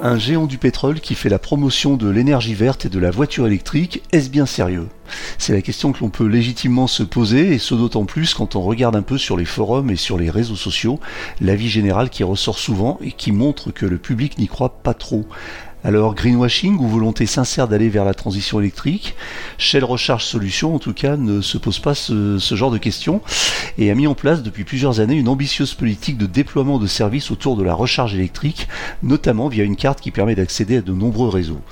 Un géant du pétrole qui fait la promotion de l'énergie verte et de la voiture électrique, est-ce bien sérieux? C'est la question que l'on peut légitimement se poser, et ce d'autant plus quand on regarde un peu sur les forums et sur les réseaux sociaux l'avis général qui ressort souvent et qui montre que le public n'y croit pas trop. Alors greenwashing ou volonté sincère d'aller vers la transition électrique Shell Recharge Solutions en tout cas ne se pose pas ce, genre de questions et a mis en place depuis plusieurs années une ambitieuse politique de déploiement de services autour de la recharge électrique, notamment via une carte qui permet d'accéder à de nombreux réseaux.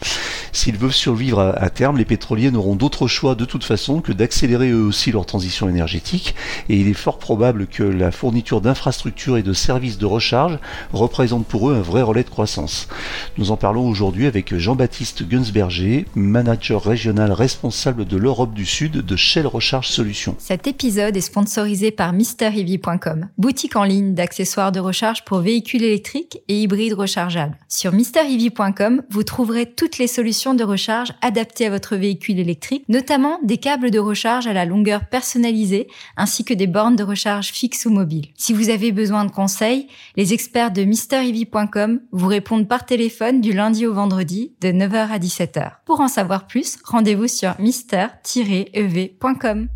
S'ils veulent survivre à, terme, les pétroliers n'auront d'autre choix de toute façon que d'accélérer eux aussi leur transition énergétique et il est fort probable que la fourniture d'infrastructures et de services de recharge représente pour eux un vrai relais de croissance. Nous en parlons aujourd'hui avec Jean-Baptiste Gunsberger, manager régional responsable de l'Europe du Sud de Shell Recharge Solutions. Cet épisode est sponsorisé par MrEV.com, boutique en ligne d'accessoires de recharge pour véhicules électriques et hybrides rechargeables. Sur MrEV.com, vous trouverez toutes les solutions de recharge adaptées à votre véhicule électrique, notamment des câbles de recharge à la longueur personnalisée ainsi que des bornes de recharge fixes ou mobiles. Si vous avez besoin de conseils, les experts de MrEV.com vous répondent par téléphone du lundi au vendredi de 9h à 17h. Pour en savoir plus, rendez-vous sur mister-ev.com.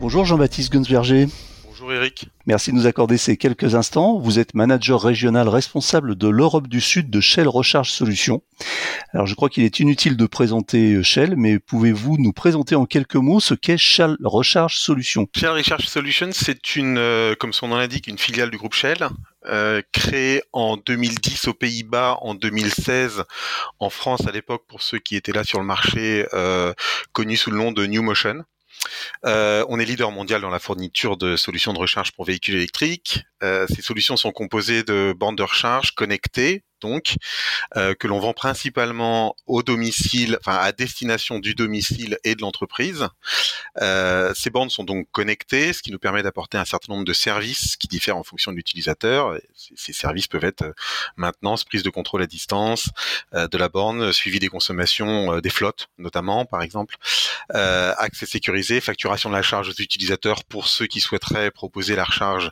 Bonjour Jean-Baptiste Gunsberger. Eric. Merci de nous accorder ces quelques instants. Vous êtes manager régional responsable de l'Europe du Sud de Shell Recharge Solutions. Alors je crois qu'il est inutile de présenter Shell, mais pouvez-vous nous présenter en quelques mots ce qu'est Shell Recharge Solutions? Shell Recharge Solutions, c'est une, euh, comme son nom l'indique, une filiale du groupe Shell. Euh, créée en 2010 aux Pays-Bas, en 2016 en France à l'époque pour ceux qui étaient là sur le marché, euh, connu sous le nom de New Motion. Euh, on est leader mondial dans la fourniture de solutions de recharge pour véhicules électriques. Euh, ces solutions sont composées de bandes de recharge connectées euh, que l'on vend principalement au domicile, enfin à destination du domicile et de l'entreprise. Euh, ces bornes sont donc connectées, ce qui nous permet d'apporter un certain nombre de services qui diffèrent en fonction de l'utilisateur. Ces services peuvent être euh, maintenance, prise de contrôle à distance de la borne, suivi des consommations des flottes notamment par exemple, accès sécurisé, facturation de la charge aux utilisateurs pour ceux qui souhaiteraient proposer la recharge,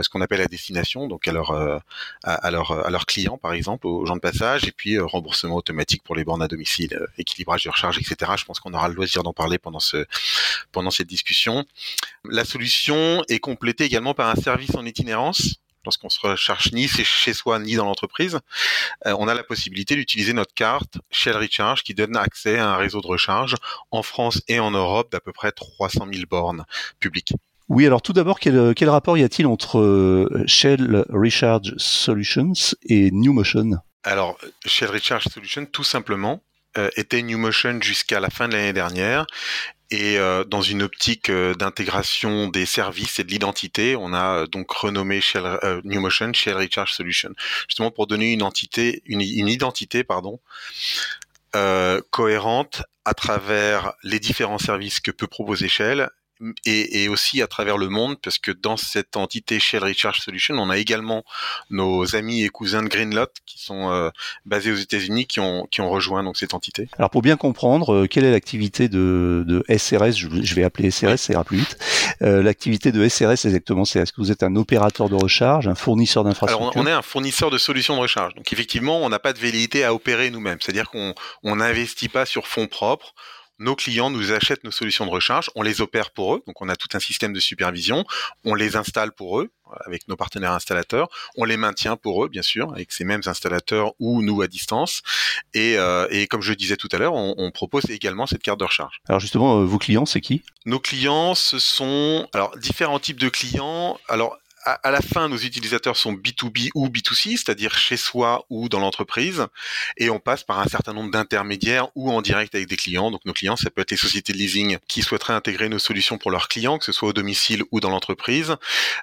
ce qu'on appelle à destination, donc à leur à, à leur à leurs clients par exemple aux gens de passage, et puis euh, remboursement automatique pour les bornes à domicile, euh, équilibrage de recharge, etc. Je pense qu'on aura le loisir d'en parler pendant ce pendant cette discussion. La solution est complétée également par un service en itinérance lorsqu'on se recharge ni chez soi ni dans l'entreprise, euh, on a la possibilité d'utiliser notre carte Shell Recharge qui donne accès à un réseau de recharge en France et en Europe d'à peu près 300 000 bornes publiques. Oui, alors tout d'abord, quel, quel, rapport y a-t-il entre euh, Shell Recharge Solutions et New Motion? Alors, Shell Recharge Solutions, tout simplement, euh, était New Motion jusqu'à la fin de l'année dernière. Et euh, dans une optique d'intégration des services et de l'identité, on a donc renommé Shell, New Motion Shell Recharge Solutions, justement pour donner une entité, une, une identité, cohérente à travers les différents services que peut proposer Shell et, et, aussi à travers le monde, parce que dans cette entité Shell Recharge Solution, on a également nos amis et cousins de Greenlot qui sont euh, basés aux États-Unis, qui ont, qui ont rejoint donc cette entité. Alors pour bien comprendre, euh, quelle est l'activité de, de, SRS Je vais appeler SRS, ça ira plus vite. Euh, l'activité de SRS exactement, c'est est-ce que vous êtes un opérateur de recharge, un fournisseur d'infrastructures Alors on est un fournisseur de solutions de recharge. Donc effectivement, on n'a pas de velléité à opérer nous-mêmes, c'est-à-dire qu'on n'investit pas sur fonds propres nos clients nous achètent nos solutions de recharge, on les opère pour eux, donc on a tout un système de supervision, on les installe pour eux avec nos partenaires installateurs, on les maintient pour eux bien sûr avec ces mêmes installateurs ou nous à distance, et, euh, et comme je le disais tout à l'heure, on, on, propose également cette carte de recharge. Alors justement, euh, vos clients, c'est qui? Nos clients, ce sont alors différents types de clients. Alors à, la fin, nos utilisateurs sont B2B ou B2C, c'est-à-dire chez soi ou dans l'entreprise, et on passe par un certain nombre d'intermédiaires ou en direct avec des clients. Donc nos clients, ça peut être les sociétés de leasing qui souhaiteraient intégrer nos solutions pour leurs clients, que ce soit au domicile ou dans l'entreprise.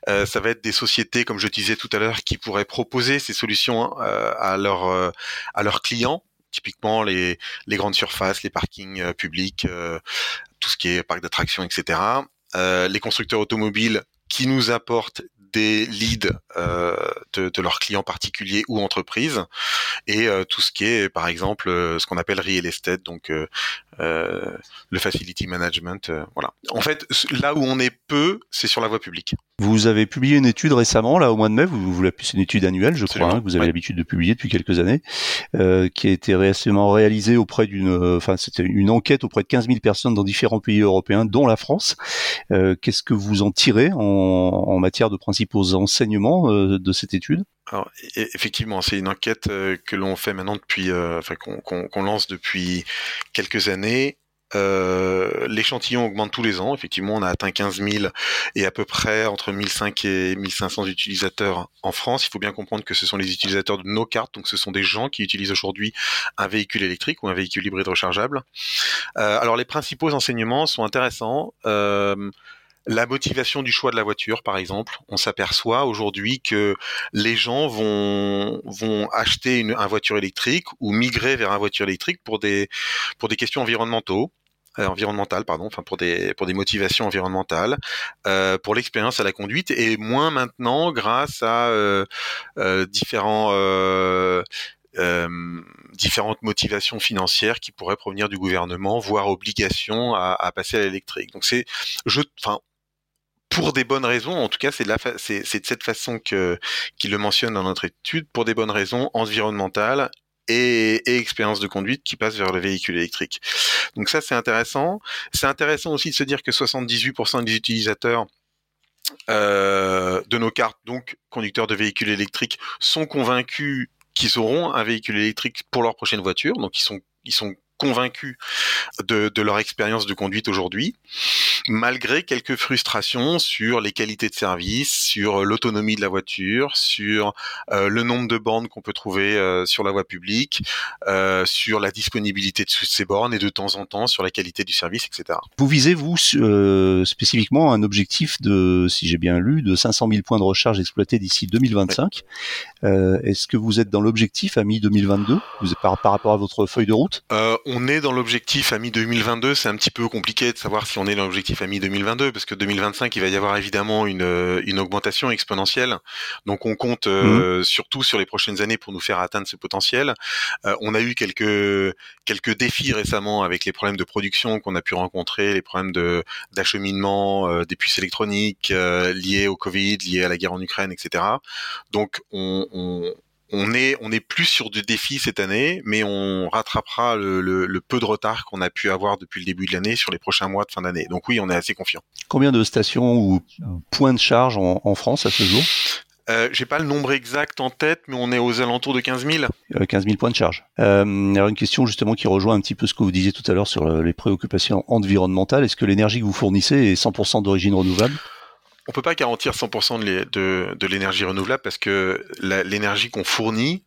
Euh, ça va être des sociétés, comme je disais tout à l'heure, qui pourraient proposer ces solutions euh, à, leurs euh, à leurs clients typiquement les, les grandes surfaces, les parkings euh, publics, euh, tout ce qui est parc d'attractions, etc. Euh, les constructeurs automobiles qui nous apportent des leads euh, de, de, leurs clients particuliers ou entreprises. Et euh, tout ce qui est par exemple euh, ce qu'on appelle real estate donc euh, euh le facility management voilà. En fait là où on est peu c'est sur la voie publique. Vous avez publié une étude récemment là au mois de mai. Vous, vous c'est une étude annuelle je crois hein, que vous avez l'habitude de publier depuis quelques années qui a été récemment réalisée auprès d'une enfin c'était une enquête auprès de 15 000 personnes dans différents pays européens dont la France. Qu'est-ce que vous en tirez en, en matière de principes aux enseignements euh, de cette étude alors, e-, effectivement, c'est une enquête euh, que l'on fait maintenant depuis, euh, enfin qu'on lance depuis quelques années. L'échantillon augmente tous les ans. Effectivement, on a atteint 15 000 et à peu près entre 1500 et 1500 utilisateurs en France. Il faut bien comprendre que ce sont les utilisateurs de nos cartes, donc ce sont des gens qui utilisent aujourd'hui un véhicule électrique ou un véhicule hybride rechargeable. Alors, les principaux enseignements sont intéressants. La motivation du choix de la voiture, par exemple, on s'aperçoit aujourd'hui que les gens vont vont acheter une, voiture électrique ou migrer vers un voiture électrique pour des pour des questions environnementaux. Euh, environnementales, pardon, enfin pour des pour des motivations environnementales, euh, pour l'expérience à la conduite et moins maintenant grâce à euh, euh différents euh, euh, différentes motivations financières qui pourraient provenir du gouvernement, voire obligation à, à passer à l'électrique. Donc c'est, je, enfin, pour des bonnes raisons, en tout cas c'est de, c'est, de cette façon que qu'il le mentionne dans notre étude, pour des bonnes raisons environnementales et, et expérience de conduite qui passe vers le véhicule électrique. Donc ça c'est intéressant. C'est intéressant aussi de se dire que 78% des utilisateurs euh, de nos cartes, donc conducteurs de véhicules électriques, sont convaincus qu'ils auront un véhicule électrique pour leur prochaine voiture. Donc ils sont ils sont convaincus de, de leur expérience de conduite aujourd'hui, malgré quelques frustrations sur les qualités de service, sur l'autonomie de la voiture, sur euh, le nombre de bornes qu'on peut trouver euh, sur la voie publique, euh, sur la disponibilité de ces bornes et de temps en temps sur la qualité du service, etc. Vous visez, vous, euh, spécifiquement un objectif de, si j'ai bien lu, de 500 000 points de recharge exploités d'ici 2025. Euh, est-ce que vous êtes dans l'objectif à mi-2022 par, par rapport à votre feuille de route? On est dans l'objectif à mi-2022. C'est un petit peu compliqué de savoir si on est dans l'objectif à mi-2022 parce que 2025, il va y avoir évidemment une, euh, une augmentation exponentielle. Donc on compte euh, mmh. surtout sur les prochaines années pour nous faire atteindre ce potentiel. Euh, on a eu quelques quelques défis récemment avec les problèmes de production qu'on a pu rencontrer, les problèmes de d'acheminement des puces électroniques liés au Covid, liés à la guerre en Ukraine, etc. Donc on, on on est on est plus sur du défi cette année, mais on rattrapera le, peu de retard qu'on a pu avoir depuis le début de l'année sur les prochains mois de fin d'année. Donc oui, on est assez confiant. Combien de stations ou points de charge en, France à ce jour? Euh, J'ai pas le nombre exact en tête, mais on est aux alentours de 15 000. 15 000 points de charge. Euh, alors une question justement qui rejoint un petit peu ce que vous disiez tout à l'heure sur les préoccupations environnementales. Est-ce que l'énergie que vous fournissez est 100% d'origine renouvelable? On peut pas garantir 100% de, l'énergie renouvelable parce que l'énergie qu'on fournit,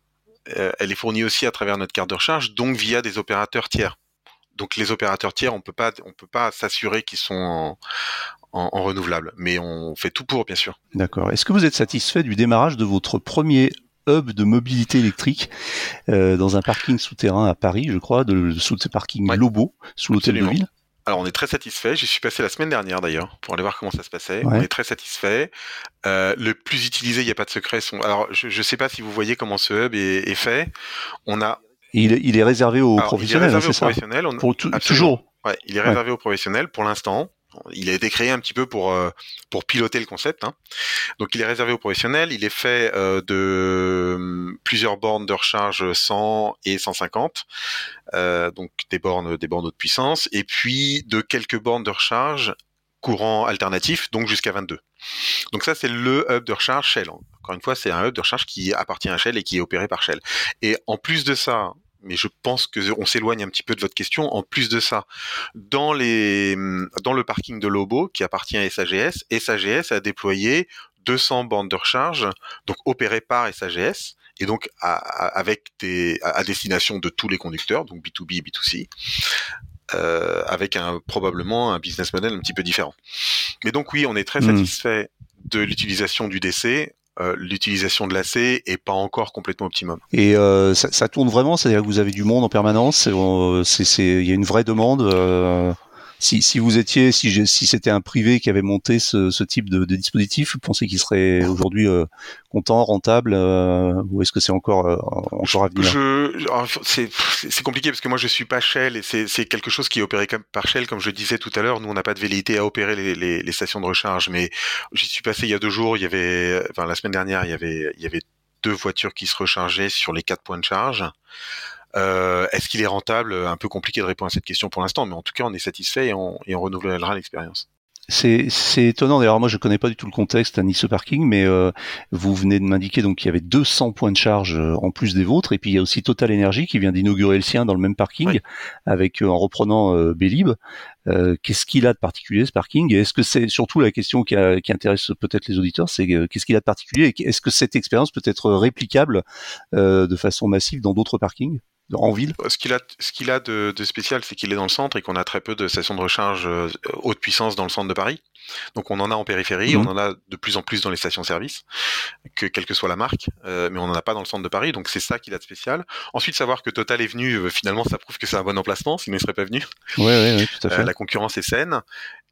euh, elle est fournie aussi à travers notre carte de recharge, donc via des opérateurs tiers. Donc les opérateurs tiers, on peut pas, on peut pas s'assurer qu'ils sont en, renouvelable, mais on fait tout pour, bien sûr. D'accord. Est-ce que vous êtes satisfait du démarrage de votre premier hub de mobilité électrique euh, dans un parking souterrain à Paris, je crois, de, sous ce parking Lobo, sous l'hôtel de ville? Alors on est très satisfait. J'y suis passé la semaine dernière d'ailleurs pour aller voir comment ça se passait. On est très satisfait. Euh, le plus utilisé, il n'y a pas de secret. Sont... Alors je ne sais pas si vous voyez comment ce hub est, fait. On a. Il, il est réservé aux professionnels. Il est réservé aux professionnels. Pour toujours? Ouais, il est réservé aux professionnels pour l'instant il a été créé un petit peu pour euh, pour piloter le concept. Hein. Donc il est réservé aux professionnels. Il est fait euh, de hum, plusieurs bornes de recharge 100 et 150, euh, donc des bornes des bornes haute puissance, et puis de quelques bornes de recharge courant alternatif, donc jusqu'à 22. Donc ça c'est le hub de recharge Shell. Encore une fois, c'est un hub de recharge qui appartient à Shell et qui est opéré par Shell. Et en plus de ça, mais je pense que on s'éloigne un petit peu de votre question. En plus de ça, dans les dans le parking de Lobo qui appartient à SAGS, SAGS a déployé 200 bandes de recharge, donc opérées par SAGS et donc avec des à, destination de tous les conducteurs, donc B2B et B2C. Euh, avec un probablement un business model un petit peu différent. Mais donc oui, on est très hmm. satisfait de l'utilisation du DC. Euh, l'utilisation de l'AC est pas encore complètement optimum. Et euh, ça, ça, tourne vraiment, c'est-à-dire que vous avez du monde en permanence, euh, il y a une vraie demande. Si, si vous étiez, si, si c'était un privé qui avait monté ce, ce type de, de, dispositif, vous pensez qu'il serait aujourd'hui euh, content, rentable, euh, ou est-ce que c'est encore euh, encore à venir? C'est compliqué parce que moi je suis pas Shell et c'est quelque chose qui est opéré par Shell, comme je disais tout à l'heure. Nous on n'a pas de velléité à opérer les, les, les, stations de recharge, mais j'y suis passé il y a deux jours. Il y avait, enfin la semaine dernière, il y avait, il y avait deux voitures qui se rechargeaient sur les quatre points de charge. Euh, Est-ce qu'il est rentable? Un peu compliqué de répondre à cette question pour l'instant, mais en tout cas, on est satisfait et on, et on renouvellera l'expérience. C'est étonnant. D'ailleurs, moi, je connais pas du tout le contexte à Nice Parking, mais euh, vous venez de m'indiquer donc qu'il y avait 200 points de charge euh, en plus des vôtres, et puis il y a aussi Total Energy qui vient d'inaugurer le sien dans le même parking, avec euh, en reprenant euh, Bélib. Euh, Qu'est-ce qu'il a de particulier ce parking? Et est-ce que c'est surtout la question qui, a, qui intéresse peut-être les auditeurs, c'est qu'est-ce qu'il a de particulier? Et Est-ce que cette expérience peut être réplicable de façon massive dans d'autres parkings? En ville Ce qu'il a, ce qu'il a de, de spécial, c'est qu'il est dans le centre et qu'on a très peu de stations de recharge euh, haute puissance dans le centre de Paris. Donc on en a en périphérie, mmh. on en a de plus en plus dans les stations-service, que quelle que soit la marque, euh, mais on n'en a pas dans le centre de Paris. Donc c'est ça qu'il a de spécial. Ensuite, savoir que Total est venu, euh, finalement, ça prouve que c'est un bon emplacement, sinon il serait pas venu. Ouais, ouais, ouais tout à fait. la concurrence est saine.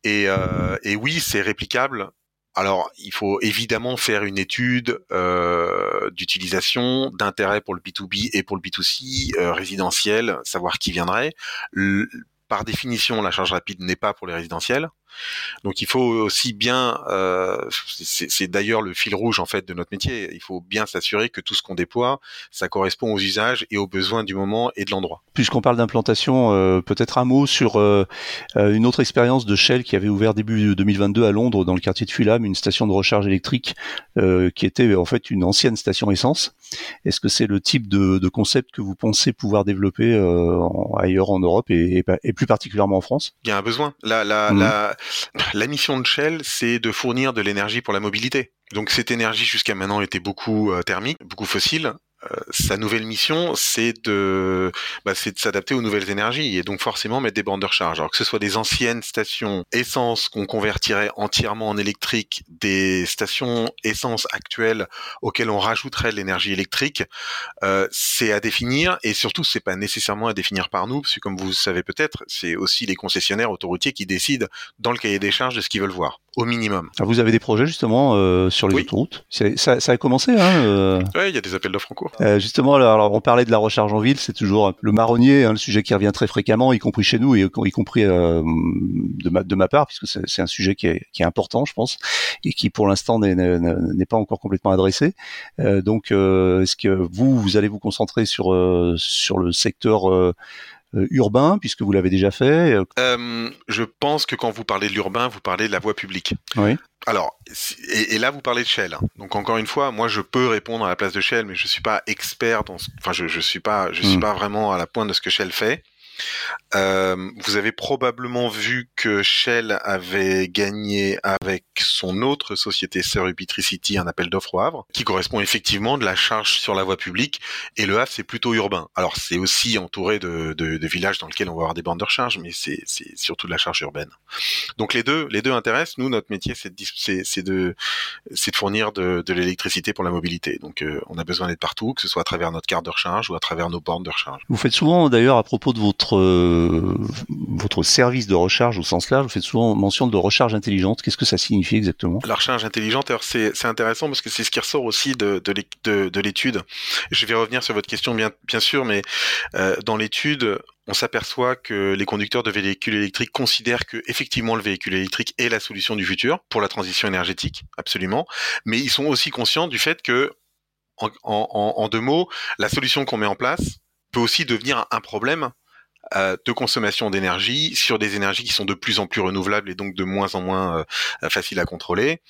Et, euh, et oui, c'est réplicable alors, il faut évidemment faire une étude euh, d'utilisation, d'intérêt pour le B2B et pour le B2C, euh, résidentiel, savoir qui viendrait. par définition, la charge rapide n'est pas pour les résidentiels. Donc il faut aussi bien, euh, c'est d'ailleurs le fil rouge en fait de notre métier. Il faut bien s'assurer que tout ce qu'on déploie, ça correspond aux usages et aux besoins du moment et de l'endroit. Puisqu'on parle d'implantation, euh, peut-être un mot sur euh, euh une autre expérience de Shell qui avait ouvert début 2022 à Londres dans le quartier de Fulham, une station de recharge électrique euh, qui était en fait une ancienne station essence. Est-ce que c'est le type de, de, concept que vous pensez pouvoir développer euh, ailleurs en Europe et, et, et, plus particulièrement en France? Il y a un besoin. La, la, mmh. la, la mission de Shell, c'est de fournir de l'énergie pour la mobilité. Donc cette énergie jusqu'à maintenant était beaucoup euh, thermique, beaucoup fossile. Sa nouvelle mission, c'est de, bah, de s'adapter aux nouvelles énergies et donc forcément mettre des bandes de recharge. Alors que ce soit des anciennes stations essence qu'on convertirait entièrement en électrique, des stations essence actuelles auxquelles on rajouterait l'énergie électrique, euh, c'est à définir et surtout c'est pas nécessairement à définir par nous, parce que comme vous le savez peut-être, c'est aussi les concessionnaires autoroutiers qui décident dans le cahier des charges de ce qu'ils veulent voir au minimum. Alors vous avez des projets justement euh, sur les autoroutes? Ça, ça, a commencé hein euh... Oui, il y a des appels d'offres en cours. Euh, justement, alors, on parlait de la recharge en ville, c'est toujours le marronnier, hein, le sujet qui revient très fréquemment, y compris chez nous et y compris euh, de, ma, de ma part, puisque c'est un sujet qui est, qui est important, je pense, et qui pour l'instant n'est pas encore complètement adressé. Euh, donc, euh, est-ce que vous, vous allez vous concentrer sur euh, sur le secteur euh, urbain, puisque vous l'avez déjà fait euh, euh, Je pense que quand vous parlez de l'urbain, vous parlez de la voie publique. Oui. Alors, et, et, là, vous parlez de Shell. Hein. Donc, encore une fois, moi, je peux répondre à la place de Shell, mais je suis pas expert dans. Enfin, je, je suis pas, je suis hmm. pas vraiment à la pointe de ce que Shell fait. Euh, vous avez probablement vu que Shell avait gagné avec son autre société sœur Ubitricity un appel d'offres au Havre, qui correspond effectivement de la charge sur la voie publique. Et le Havre, c'est plutôt urbain. Alors, c'est aussi entouré de, villages dans lesquels on va avoir des bandes de recharge, mais c'est surtout de la charge urbaine. Donc, les deux, les deux intéressent. Nous, notre métier, c'est de, fournir de, de l'électricité pour la mobilité. Donc, euh, on a besoin d'être partout, que ce soit à travers notre carte de recharge ou à travers nos bornes de recharge. Vous faites souvent, d'ailleurs, à propos de votre euh, votre service de recharge au sens large, vous faites souvent mention de recharge intelligente. Qu'est-ce que ça signifie exactement? La recharge intelligente, c'est intéressant parce que c'est ce qui ressort aussi de, de, de l'étude. Je vais revenir sur votre question bien, sûr, mais euh, dans l'étude, on s'aperçoit que les conducteurs de véhicules électriques considèrent que effectivement le véhicule électrique est la solution du futur pour la transition énergétique, absolument. Mais ils sont aussi conscients du fait que, en, deux mots, la solution qu'on met en place peut aussi devenir un problème de consommation d'énergie sur des énergies qui sont de plus en plus renouvelables et donc de moins en moins euh, faciles à contrôler.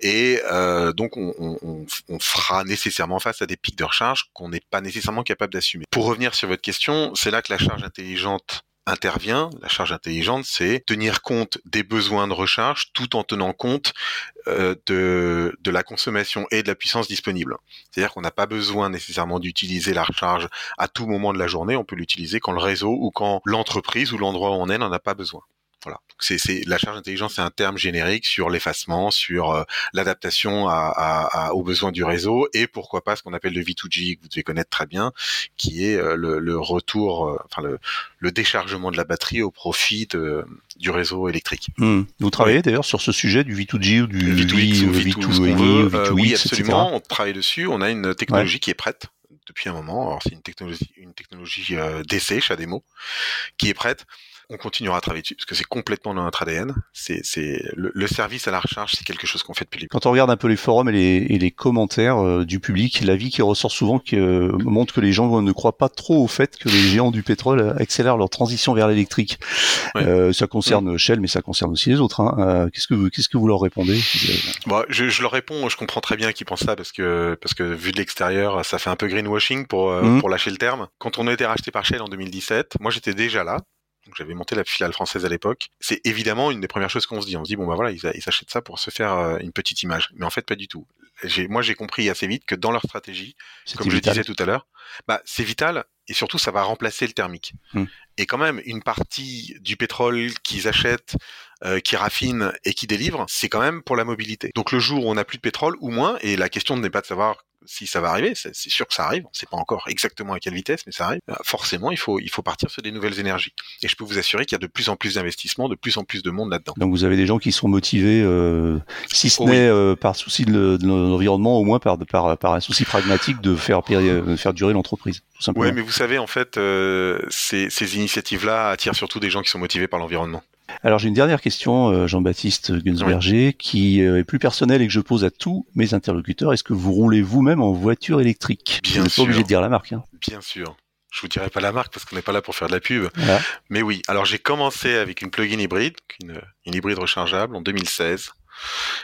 Et euh, donc on, on, on, fera nécessairement face à des pics de recharge qu'on n'est pas nécessairement capable d'assumer. Pour revenir sur votre question, c'est là que la charge intelligente intervient, la charge intelligente, c'est tenir compte des besoins de recharge tout en tenant compte euh, de, de la consommation et de la puissance disponible. C'est-à-dire qu'on n'a pas besoin nécessairement d'utiliser la recharge à tout moment de la journée, on peut l'utiliser quand le réseau ou quand l'entreprise ou l'endroit où on est n'en a pas besoin. Voilà. C'est, c'est la charge intelligente, c'est un terme générique sur l'effacement, sur euh, l'adaptation à, à, à, aux besoins du réseau et pourquoi pas ce qu'on appelle le V2G que vous devez connaître très bien, qui est euh, le, le, retour, euh, enfin le, le, déchargement de la batterie au profit de, du réseau électrique. Mmh. Vous travaillez d'ailleurs sur ce sujet du V2G ou du V2X ou V2, V2, V2, Oui, absolument. Etc. On travaille dessus. On a une technologie ouais. qui est prête depuis un moment. Alors c'est une technologie, une technologie d'essai, chat démo, qui est prête on continuera à travailler dessus parce que c'est complètement dans notre ADN. C'est, le, le, service à la recharge, c'est quelque chose qu'on fait depuis le Quand on regarde un peu les forums et les, et les commentaires euh, du public, l'avis qui ressort souvent qui euh, montre que les gens ne croient pas trop au fait que les géants du pétrole accélèrent leur transition vers l'électrique. Ouais. Euh, ça concerne ouais. Shell, mais ça concerne aussi les autres. Hein. Euh, qu'est-ce que vous, qu'est-ce que vous leur répondez? Bon, je, je, leur réponds. Je comprends très bien qu'ils pensent ça parce que parce que vu de l'extérieur, ça fait un peu greenwashing pour mmh. pour lâcher le terme. Quand on a été racheté par Shell en 2017, moi j'étais déjà là donc j'avais monté la filiale française à l'époque. C'est évidemment une des premières choses qu'on se dit. On se dit bon bah voilà, ils, ils achètent ça pour se faire euh, une petite image. Mais en fait pas du tout. Moi j'ai compris assez vite que dans leur stratégie, comme je disais tout à l'heure, bah c'est vital et surtout ça va remplacer le thermique. Hmm. Et quand même une partie du pétrole qu'ils achètent, euh, qui raffinent et qui délivrent, c'est quand même pour la mobilité. Donc le jour où on n'a plus de pétrole ou moins, et la question n'est pas de savoir si ça va arriver, c'est sûr que ça arrive, on ne sait pas encore exactement à quelle vitesse, mais ça arrive. Forcément, il faut, il faut partir sur des nouvelles énergies. Et je peux vous assurer qu'il y a de plus en plus d'investissements, de plus en plus de monde là-dedans. Donc vous avez des gens qui sont motivés, euh, si ce oh, n'est oui. euh, par souci de, de l'environnement, au moins par, par, par un souci pragmatique de faire, de faire durer l'entreprise. Oui, mais vous savez, en fait, euh, ces, ces initiatives-là attirent surtout des gens qui sont motivés par l'environnement. Alors j'ai une dernière question, euh, Jean-Baptiste Gunsberger, oui. qui euh, est plus personnelle et que je pose à tous mes interlocuteurs. Est-ce que vous roulez vous-même en voiture électrique? Bien Vous n'êtes pas obligé de dire la marque. Hein. Bien sûr. Je vous dirai pas la marque parce qu'on n'est pas là pour faire de la pub. Voilà. Mais oui, alors j'ai commencé avec une plug-in hybride, une, une, hybride rechargeable en 2016.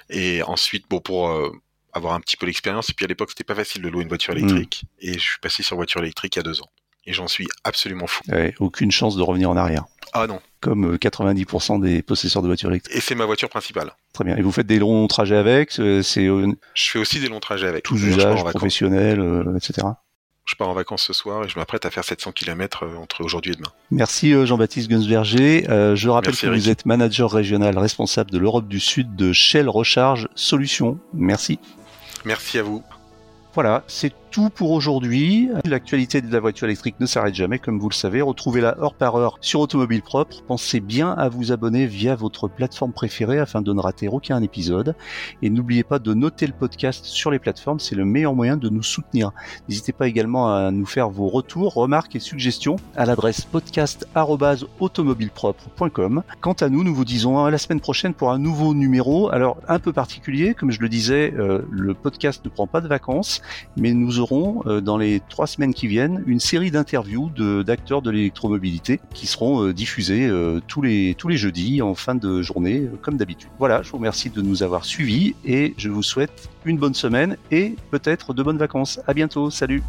Et ensuite, bon, pour euh, avoir un petit peu l'expérience, et puis à l'époque, c'était pas facile de louer une voiture électrique. Mmh. Et je suis passé sur voiture électrique il y a deux ans. Et j'en suis absolument fou. Ouais, aucune chance de revenir en arrière. Ah non. Comme 90% des possesseurs de voitures électriques. Et c'est ma voiture principale. Très bien. Et vous faites des longs trajets avec C'est. Je fais aussi des longs trajets avec. Tous usages professionnels, euh, etc. Je pars en vacances ce soir et je m'apprête à faire 700 km entre aujourd'hui et demain. Merci Jean-Baptiste Gunsberger. Euh, je rappelle Merci, que Eric. vous êtes manager régional responsable de l'Europe du Sud de Shell Recharge Solutions. Merci. Merci à vous. Voilà, c'est tout pour aujourd'hui. L'actualité de la voiture électrique ne s'arrête jamais, comme vous le savez. Retrouvez-la heure par heure sur Automobile Propre. Pensez bien à vous abonner via votre plateforme préférée afin de ne rater aucun épisode. Et n'oubliez pas de noter le podcast sur les plateformes, c'est le meilleur moyen de nous soutenir. N'hésitez pas également à nous faire vos retours, remarques et suggestions à l'adresse podcast.automobilepropre.com. Quant à nous, nous vous disons à la semaine prochaine pour un nouveau numéro. Alors, un peu particulier, comme je le disais, euh, le podcast ne prend pas de vacances, mais nous aurons euh, dans les trois semaines qui viennent une série d'interviews d'acteurs de, de l'électromobilité qui seront euh, diffusées euh, tous les tous les jeudis en fin de journée comme d'habitude. Voilà, je vous remercie de nous avoir suivis et je vous souhaite une bonne semaine et peut-être de bonnes vacances. À bientôt, salut.